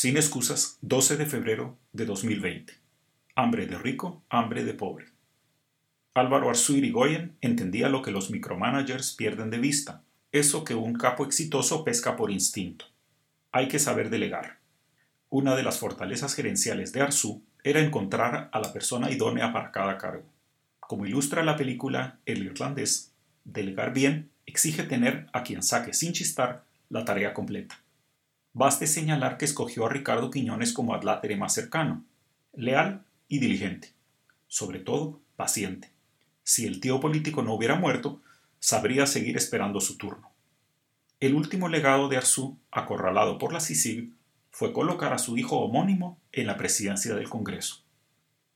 Sin excusas, 12 de febrero de 2020. Hambre de rico, hambre de pobre. Álvaro Arzú Irigoyen entendía lo que los micromanagers pierden de vista, eso que un capo exitoso pesca por instinto. Hay que saber delegar. Una de las fortalezas gerenciales de Arzú era encontrar a la persona idónea para cada cargo. Como ilustra la película El irlandés, delegar bien exige tener a quien saque sin chistar la tarea completa. Baste señalar que escogió a Ricardo Quiñones como adlátere más cercano, leal y diligente, sobre todo paciente. Si el tío político no hubiera muerto, sabría seguir esperando su turno. El último legado de Arzú, acorralado por la CICIG, fue colocar a su hijo homónimo en la presidencia del Congreso.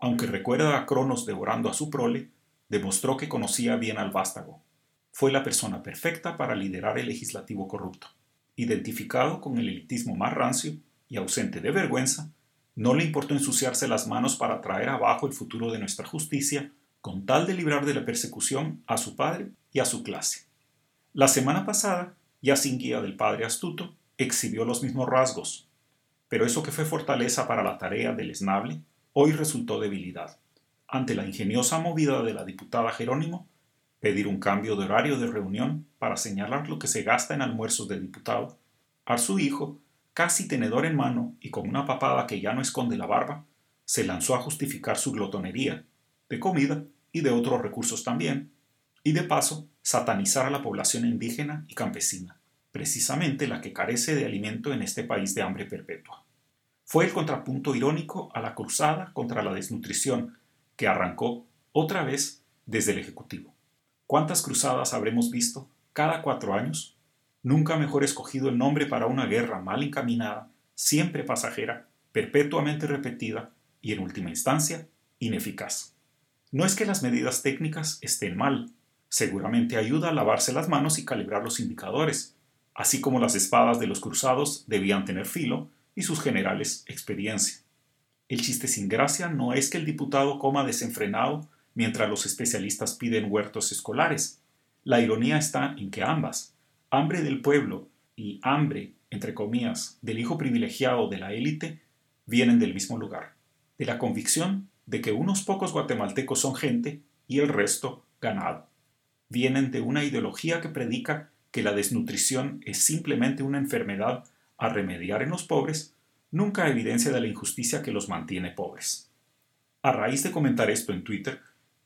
Aunque recuerda a Cronos devorando a su prole, demostró que conocía bien al vástago. Fue la persona perfecta para liderar el legislativo corrupto identificado con el elitismo más rancio y ausente de vergüenza, no le importó ensuciarse las manos para traer abajo el futuro de nuestra justicia con tal de librar de la persecución a su padre y a su clase. La semana pasada, ya sin guía del padre astuto, exhibió los mismos rasgos, pero eso que fue fortaleza para la tarea del esnable, hoy resultó debilidad. Ante la ingeniosa movida de la diputada Jerónimo, pedir un cambio de horario de reunión para señalar lo que se gasta en almuerzos de diputado, a su hijo, casi tenedor en mano y con una papada que ya no esconde la barba, se lanzó a justificar su glotonería, de comida y de otros recursos también, y de paso satanizar a la población indígena y campesina, precisamente la que carece de alimento en este país de hambre perpetua. Fue el contrapunto irónico a la cruzada contra la desnutrición que arrancó otra vez desde el Ejecutivo. ¿Cuántas cruzadas habremos visto cada cuatro años? Nunca mejor escogido el nombre para una guerra mal encaminada, siempre pasajera, perpetuamente repetida y en última instancia ineficaz. No es que las medidas técnicas estén mal, seguramente ayuda a lavarse las manos y calibrar los indicadores, así como las espadas de los cruzados debían tener filo y sus generales experiencia. El chiste sin gracia no es que el diputado coma desenfrenado mientras los especialistas piden huertos escolares. La ironía está en que ambas, hambre del pueblo y hambre, entre comillas, del hijo privilegiado de la élite, vienen del mismo lugar, de la convicción de que unos pocos guatemaltecos son gente y el resto ganado. Vienen de una ideología que predica que la desnutrición es simplemente una enfermedad a remediar en los pobres, nunca evidencia de la injusticia que los mantiene pobres. A raíz de comentar esto en Twitter,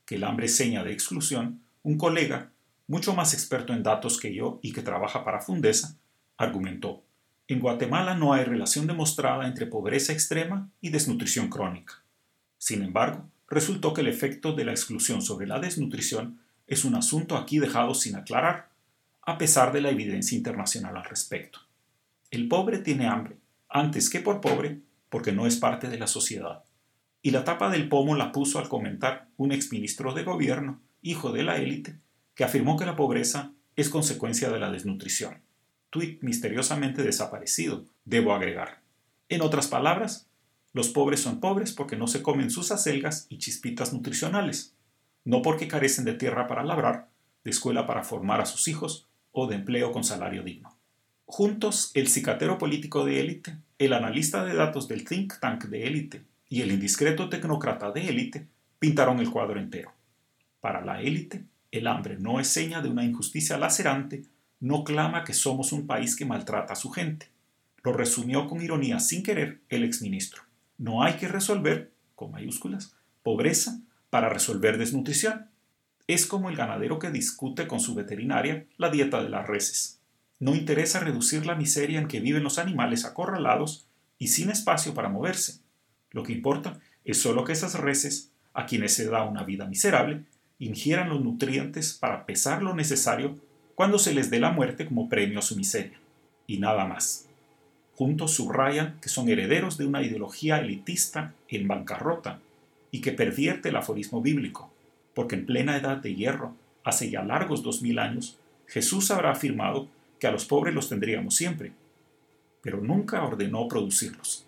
que el hambre es seña de exclusión, un colega, mucho más experto en datos que yo y que trabaja para Fundesa, argumentó, en Guatemala no hay relación demostrada entre pobreza extrema y desnutrición crónica. Sin embargo, resultó que el efecto de la exclusión sobre la desnutrición es un asunto aquí dejado sin aclarar, a pesar de la evidencia internacional al respecto. El pobre tiene hambre, antes que por pobre, porque no es parte de la sociedad y la tapa del pomo la puso al comentar un exministro de gobierno, hijo de la élite, que afirmó que la pobreza es consecuencia de la desnutrición. Tweet misteriosamente desaparecido, debo agregar. En otras palabras, los pobres son pobres porque no se comen sus acelgas y chispitas nutricionales, no porque carecen de tierra para labrar, de escuela para formar a sus hijos o de empleo con salario digno. Juntos, el cicatero político de élite, el analista de datos del think tank de élite y el indiscreto tecnócrata de élite pintaron el cuadro entero. Para la élite, el hambre no es seña de una injusticia lacerante, no clama que somos un país que maltrata a su gente. Lo resumió con ironía sin querer el exministro. No hay que resolver, con mayúsculas, pobreza para resolver desnutrición. Es como el ganadero que discute con su veterinaria la dieta de las reses. No interesa reducir la miseria en que viven los animales acorralados y sin espacio para moverse lo que importa es solo que esas reses, a quienes se da una vida miserable, ingieran los nutrientes para pesar lo necesario cuando se les dé la muerte como premio a su miseria, y nada más. Juntos subrayan que son herederos de una ideología elitista en bancarrota y que pervierte el aforismo bíblico, porque en plena edad de hierro, hace ya largos dos mil años, Jesús habrá afirmado que a los pobres los tendríamos siempre, pero nunca ordenó producirlos.